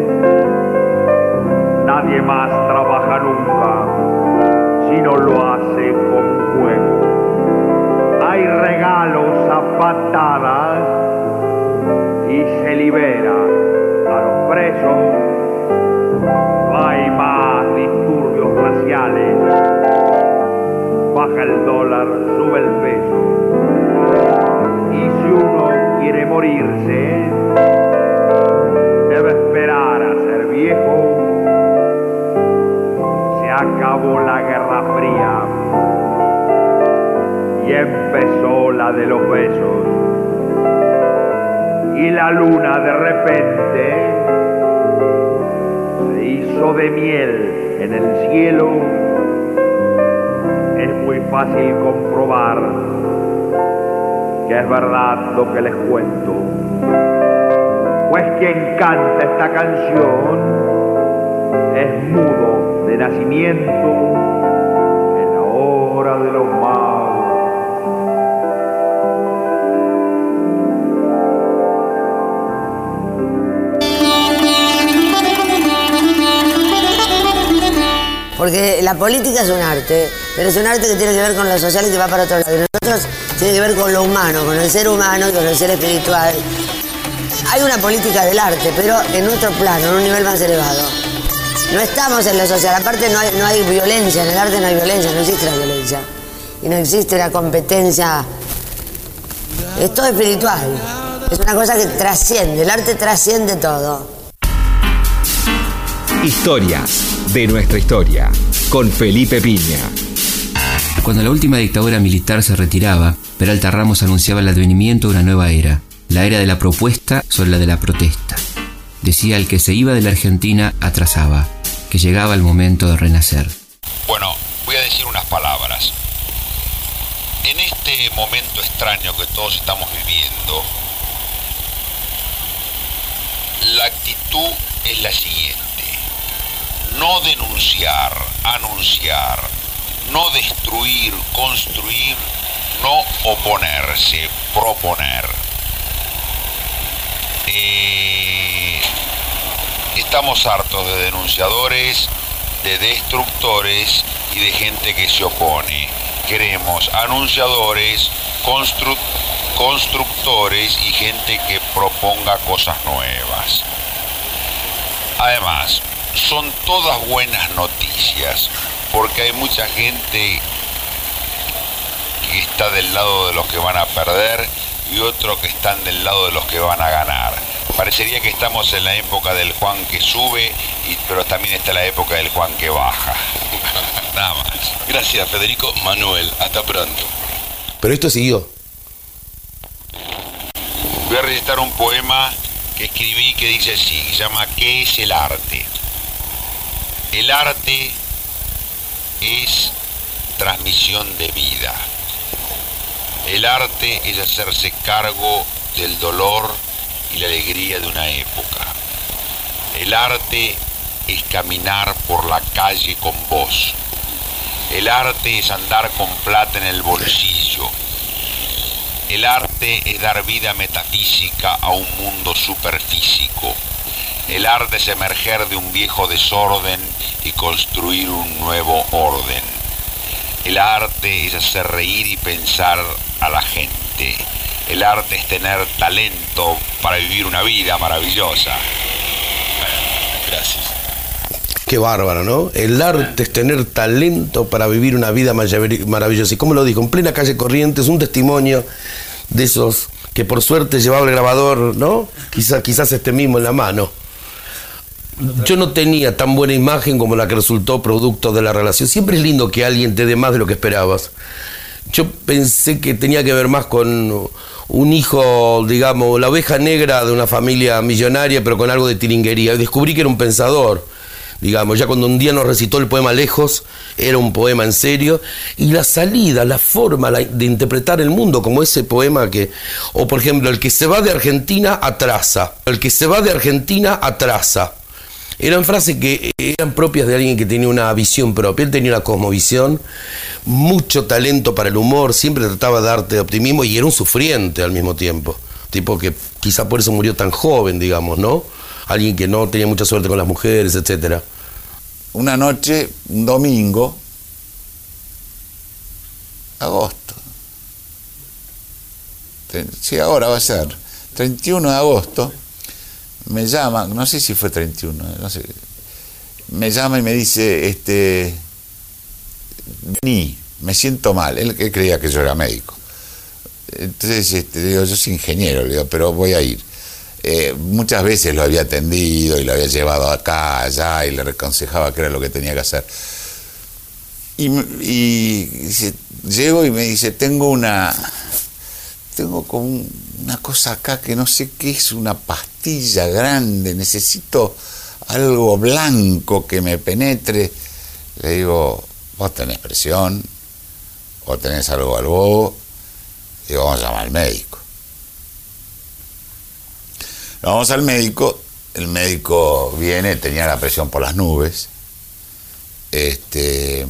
Nadie más trabaja nunca si no lo hace con juego. Hay regalos a patadas y se libera a los presos. Hay más disturbios raciales. Baja el dólar, sube el peso. Y si uno quiere morirse, esperar a ser viejo. Se acabó la Guerra Fría y empezó la de los besos. Y la luna de repente se hizo de miel en el cielo. Es muy fácil comprobar que es verdad lo que les cuento. Pues quien canta esta canción es mudo de nacimiento en la hora de los magos. Porque la política es un arte, pero es un arte que tiene que ver con lo social y que va para otro lado. Y nosotros tiene que ver con lo humano, con el ser humano y con el ser espiritual. Hay una política del arte, pero en otro plano, en un nivel más elevado. No estamos en lo social, aparte no hay, no hay violencia, en el arte no hay violencia, no existe la violencia. Y no existe la competencia. Es todo espiritual. Es una cosa que trasciende, el arte trasciende todo. Historias de nuestra historia con Felipe Piña. Cuando la última dictadura militar se retiraba, Peralta Ramos anunciaba el advenimiento de una nueva era, la era de la propuesta sobre la de la protesta. Decía el que se iba de la Argentina atrasaba, que llegaba el momento de renacer. Bueno, voy a decir unas palabras. En este momento extraño que todos estamos viviendo, la actitud es la siguiente. No denunciar, anunciar, no destruir, construir, no oponerse, proponer. Estamos hartos de denunciadores, de destructores y de gente que se opone. Queremos anunciadores, constru- constructores y gente que proponga cosas nuevas. Además, son todas buenas noticias, porque hay mucha gente que está del lado de los que van a perder y otro que están del lado de los que van a ganar. Parecería que estamos en la época del Juan que sube, y, pero también está la época del Juan que baja. Nada más. Gracias, Federico Manuel. Hasta pronto. Pero esto siguió. Voy a recitar un poema que escribí que dice así, que se llama ¿Qué es el arte? El arte es transmisión de vida. El arte es hacerse cargo del dolor y la alegría de una época. El arte es caminar por la calle con vos. El arte es andar con plata en el bolsillo. El arte es dar vida metafísica a un mundo superfísico. El arte es emerger de un viejo desorden y construir un nuevo orden. El arte es hacer reír y pensar a la gente. El arte es tener talento para vivir una vida maravillosa. Gracias. Qué bárbaro, ¿no? El arte es tener talento para vivir una vida marav- maravillosa. Y como lo dijo, en plena calle Corrientes, un testimonio de esos que por suerte llevaba el grabador, ¿no? Quizás, quizás este mismo en la mano. Yo no tenía tan buena imagen como la que resultó producto de la relación. Siempre es lindo que alguien te dé más de lo que esperabas. Yo pensé que tenía que ver más con un hijo, digamos, la oveja negra de una familia millonaria, pero con algo de tiringuería. Descubrí que era un pensador, digamos, ya cuando un día nos recitó el poema Lejos, era un poema en serio, y la salida, la forma de interpretar el mundo, como ese poema que, o por ejemplo, el que se va de Argentina atrasa, el que se va de Argentina atrasa. Eran frases que eran propias de alguien que tenía una visión propia. Él tenía una cosmovisión, mucho talento para el humor, siempre trataba de darte optimismo y era un sufriente al mismo tiempo. Tipo que quizá por eso murió tan joven, digamos, ¿no? Alguien que no tenía mucha suerte con las mujeres, etcétera. Una noche, un domingo, agosto. Sí, ahora va a ser. 31 de agosto, me llama, no sé si fue 31, no sé. Me llama y me dice, este, vení, me siento mal. Él, creía que yo era médico. Entonces, este, digo, yo soy ingeniero, pero voy a ir. Eh, muchas veces lo había atendido y lo había llevado acá, allá, y le aconsejaba que era lo que tenía que hacer. Y, llego y me dice, tengo una, tengo como un- una cosa acá que no sé qué es, una pastilla grande, necesito algo blanco que me penetre. Le digo, vos tenés presión, o tenés algo al bobo, digo, vamos a llamar al médico. Vamos al médico el médico viene, tenía la presión por las nubes, este,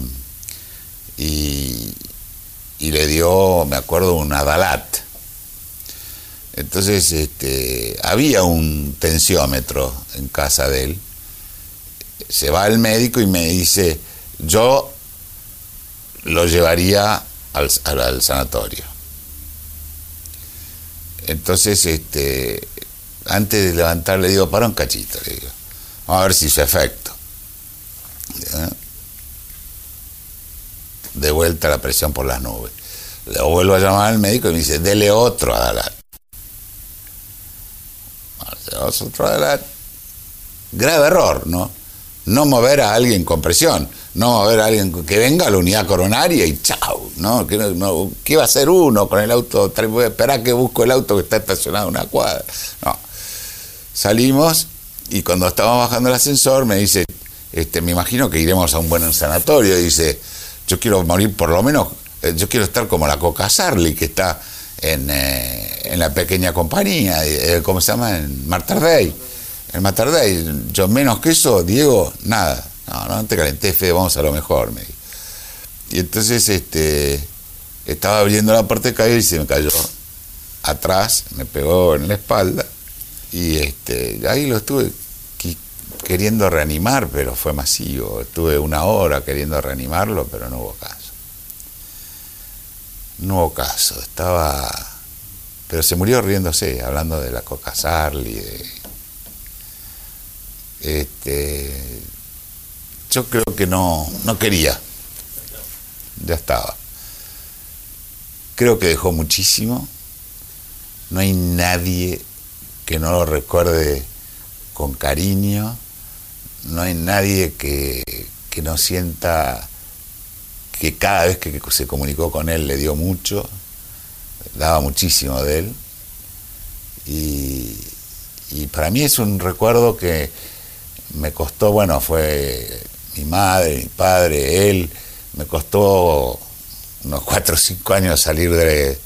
y, y le dio, me acuerdo, un Adalat. Entonces, este, había un tensiómetro en casa de él. Se va el médico y me dice, yo lo llevaría al, al- al sanatorio. Entonces, este, antes de levantar le digo, para un cachito, le digo, vamos a ver si hizo efecto. De vuelta la presión por las nubes. Le vuelvo a llamar al médico y me dice, dele otro Adalat. Marcelo, Otro. Grave error, ¿no? No mover a alguien con presión, no mover a alguien que venga a la unidad coronaria y chao, ¿no? ¿Qué, no- no- ¿qué va a hacer uno con el auto? Voy a esperar que busco el auto que está estacionado en una cuadra. No. Salimos y cuando estábamos bajando el ascensor me dice, este, me imagino que iremos a un buen sanatorio. Dice, yo quiero morir por lo menos, eh, yo quiero estar como la Coca Sarli que está en, eh, en la pequeña compañía, eh, ¿cómo se llama? En Martardey. En Martardey. Yo menos que eso, Diego, nada. No, no te calenté, Fede, vamos a lo mejor, me. Y entonces este, estaba abriendo la parte de caída y se me cayó atrás, me pegó en la espalda y este, ahí lo estuve queriendo reanimar, pero fue masivo. Estuve una hora queriendo reanimarlo, pero no hubo caso. No hubo caso, estaba... Pero se murió riéndose, hablando de la Coca Sarli, de... Este, yo creo que no, no quería. Ya estaba. Creo que dejó muchísimo. No hay nadie que no lo recuerde con cariño. No hay nadie que, que no sienta que cada vez que se comunicó con él le dio mucho, daba muchísimo de él. Y, para mí es un recuerdo que me costó, bueno, fue mi madre, mi padre, él, me costó unos cuatro o cinco años salir de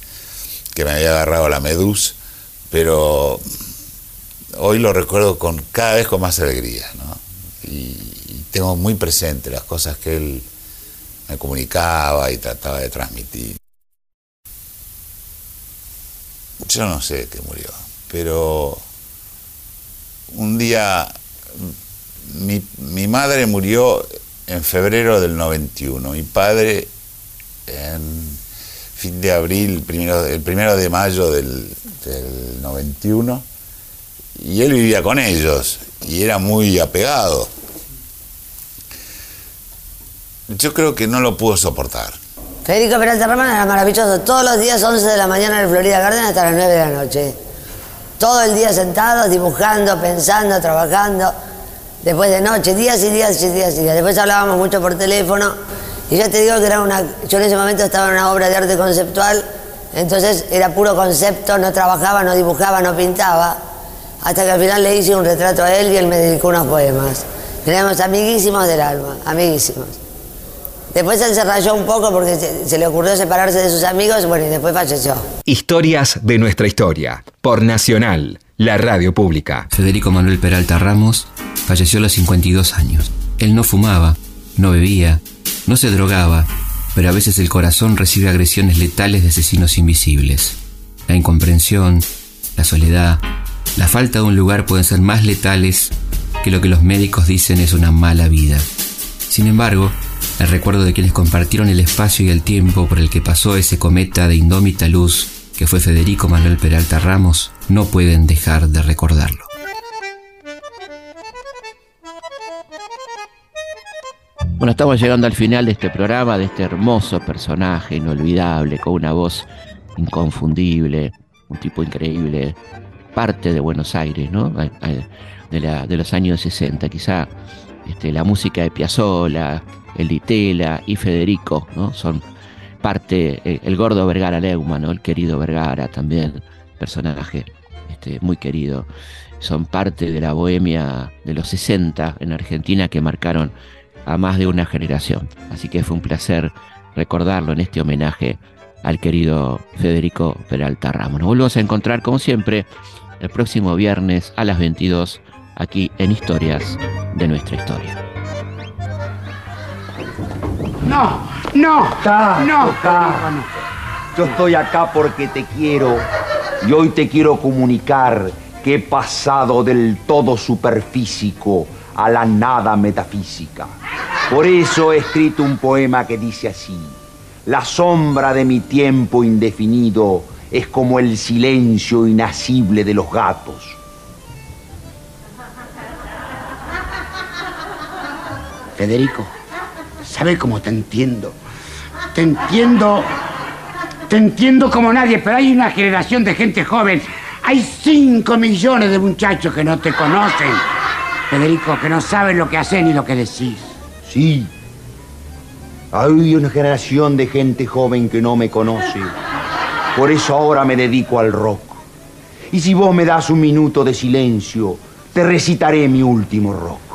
que me había agarrado la medusa, pero hoy lo recuerdo con cada vez con más alegría, ¿no? Y tengo muy presente las cosas que él me comunicaba y trataba de transmitir. Yo no sé qué murió, pero un día mi, madre murió en febrero del 91, mi padre en fin de abril, el primero de mayo del, del 91, y él vivía con ellos y era muy apegado. Yo creo que no lo pudo soportar. Federico Peralta Ramos era maravilloso. Todos los días, 11 de la mañana en el Florida Garden hasta las 9 de la noche. Todo el día sentados, dibujando, pensando, trabajando. Después de noche, días y días y días y días. Después hablábamos mucho por teléfono. Y ya te digo que era una. Yo en ese momento estaba en una obra de arte conceptual. Entonces era puro concepto, no trabajaba, no dibujaba, no pintaba. Hasta que al final le hice un retrato a él y él me dedicó unos poemas. Éramos amiguísimos del alma, amiguísimos. Después él se rayó un poco porque se, se le ocurrió separarse de sus amigos, bueno, y después falleció. Historias de nuestra historia. Por Nacional, la radio pública. Federico Manuel Peralta Ramos falleció a los 52 años. Él no fumaba, no bebía, no se drogaba, pero a veces el corazón recibe agresiones letales de asesinos invisibles. La incomprensión, la soledad, la falta de un lugar pueden ser más letales que lo que los médicos dicen es una mala vida. Sin embargo, el recuerdo de quienes compartieron el espacio y el tiempo por el que pasó ese cometa de indómita luz que fue Federico Manuel Peralta Ramos no pueden dejar de recordarlo. Bueno, estamos llegando al final de este programa, de este hermoso personaje inolvidable, con una voz inconfundible, un tipo increíble, parte de Buenos Aires, ¿no? De, la- de los años 60, quizá este, la música de Piazzolla, el Ditela y Federico, ¿no? Son parte, eh, el gordo Vergara Leumann, ¿no? El querido Vergara también, personaje este, muy querido. Son parte de la bohemia de los 60 en Argentina que marcaron a más de una generación. Así que fue un placer recordarlo en este homenaje al querido Federico Peralta Ramos. Nos volvemos a encontrar como siempre el próximo viernes a las 22 aquí en Historias de nuestra historia. No, no, no, Yo estoy acá porque te quiero y hoy te quiero comunicar que he pasado del todo superfísico a la nada metafísica. Por eso he escrito un poema que dice así. La sombra de mi tiempo indefinido es como el silencio inasible de los gatos. Federico, ¿sabe cómo te entiendo? Te entiendo, te entiendo como nadie, pero hay una generación de gente joven. Hay cinco millones de muchachos que no te conocen. Federico, que no saben lo que haces ni lo que decís. Sí. Hay una generación de gente joven que no me conoce. Por eso ahora me dedico al rock. Y si vos me das un minuto de silencio, te recitaré mi último rock.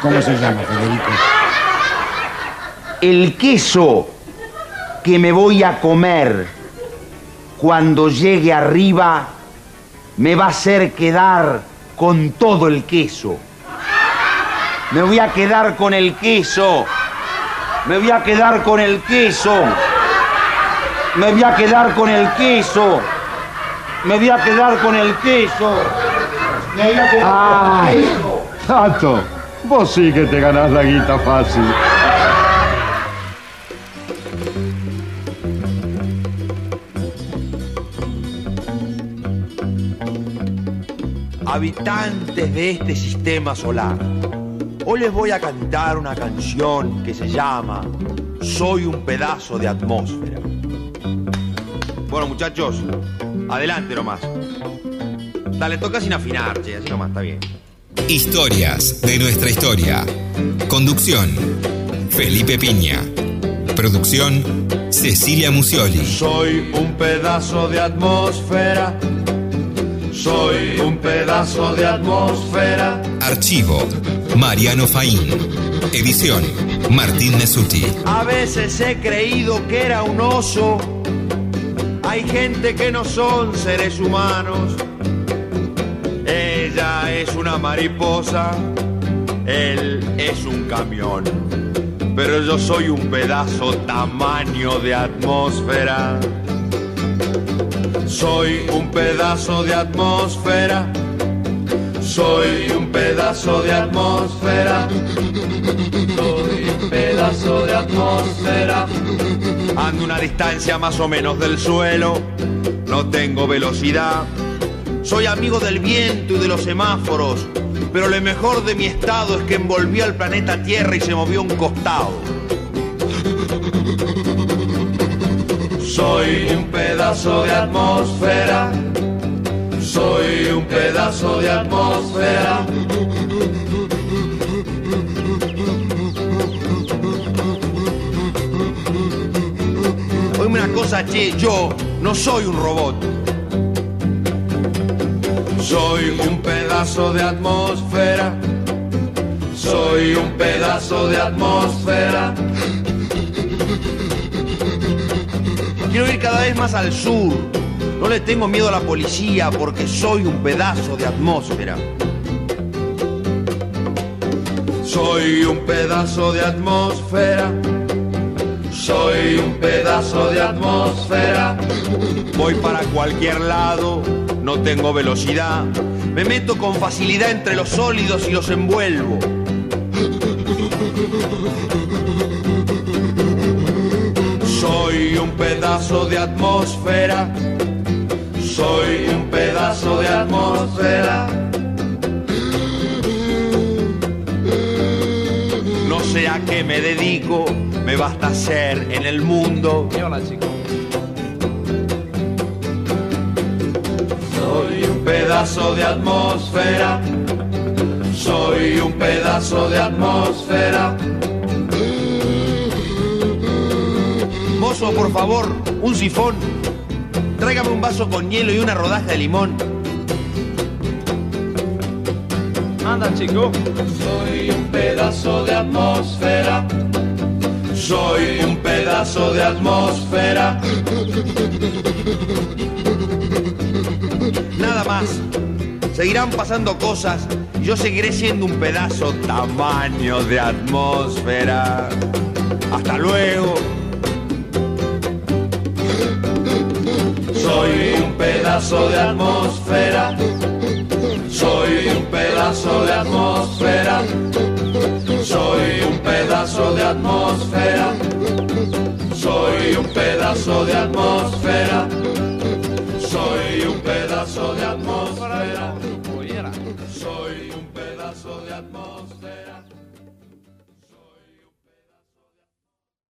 ¿Cómo se llama, Federico? El queso que me voy a comer cuando llegue arriba me va a hacer quedar con todo el queso. Me voy a quedar con el queso. Me voy a quedar con el queso. Me voy a quedar con el queso. Me voy a quedar con el queso. Me voy a quedar con el queso. Tato, vos sí que te ganás la guita fácil. Habitantes de este sistema solar, hoy les voy a cantar una canción que se llama Soy un pedazo de atmósfera. Bueno, muchachos, adelante nomás. Dale, toca sin afinar, che, así nomás, está bien. Historias de nuestra historia. Conducción, Felipe Piña. Producción, Cecilia Musioli. Soy un pedazo de atmósfera. Soy un pedazo de atmósfera. Archivo, Mariano Faín. Edición, Martín Mesuti. A veces he creído que era un oso. Hay gente que no son seres humanos. Ella es una mariposa, él es un camión. Pero yo soy un pedazo tamaño de atmósfera. Soy un pedazo de atmósfera. Soy un pedazo de atmósfera. Soy un pedazo de atmósfera. Ando una distancia más o menos del suelo. No tengo velocidad. Soy amigo del viento y de los semáforos. Pero lo mejor de mi estado es que envolvió al planeta Tierra y se movió un costado. Soy un pedazo de atmósfera. Soy un pedazo de atmósfera. Oíme una cosa, che, yo no soy un robot. Soy un pedazo de atmósfera. Soy un pedazo de atmósfera. Quiero ir cada vez más al sur. No le tengo miedo a la policía porque soy un pedazo de atmósfera. Soy un pedazo de atmósfera. Soy un pedazo de atmósfera. Voy para cualquier lado, no tengo velocidad. Me meto con facilidad entre los sólidos y los envuelvo. Soy un pedazo de atmósfera. Soy un pedazo de atmósfera. No sé a qué me dedico, me basta ser en el mundo. Soy un pedazo de atmósfera. Soy un pedazo de atmósfera. Mozo, por favor, un sifón. Tráigame un vaso con hielo y una rodaja de limón. Anda, chico. Soy un pedazo de atmósfera. Soy un pedazo de atmósfera. Nada más. Seguirán pasando cosas y yo seguiré siendo un pedazo tamaño de atmósfera. Hasta luego. Soy un pedazo de atmósfera. Soy un pedazo de atmósfera. Pedazo de atmósfera. Soy un pedazo de atmósfera.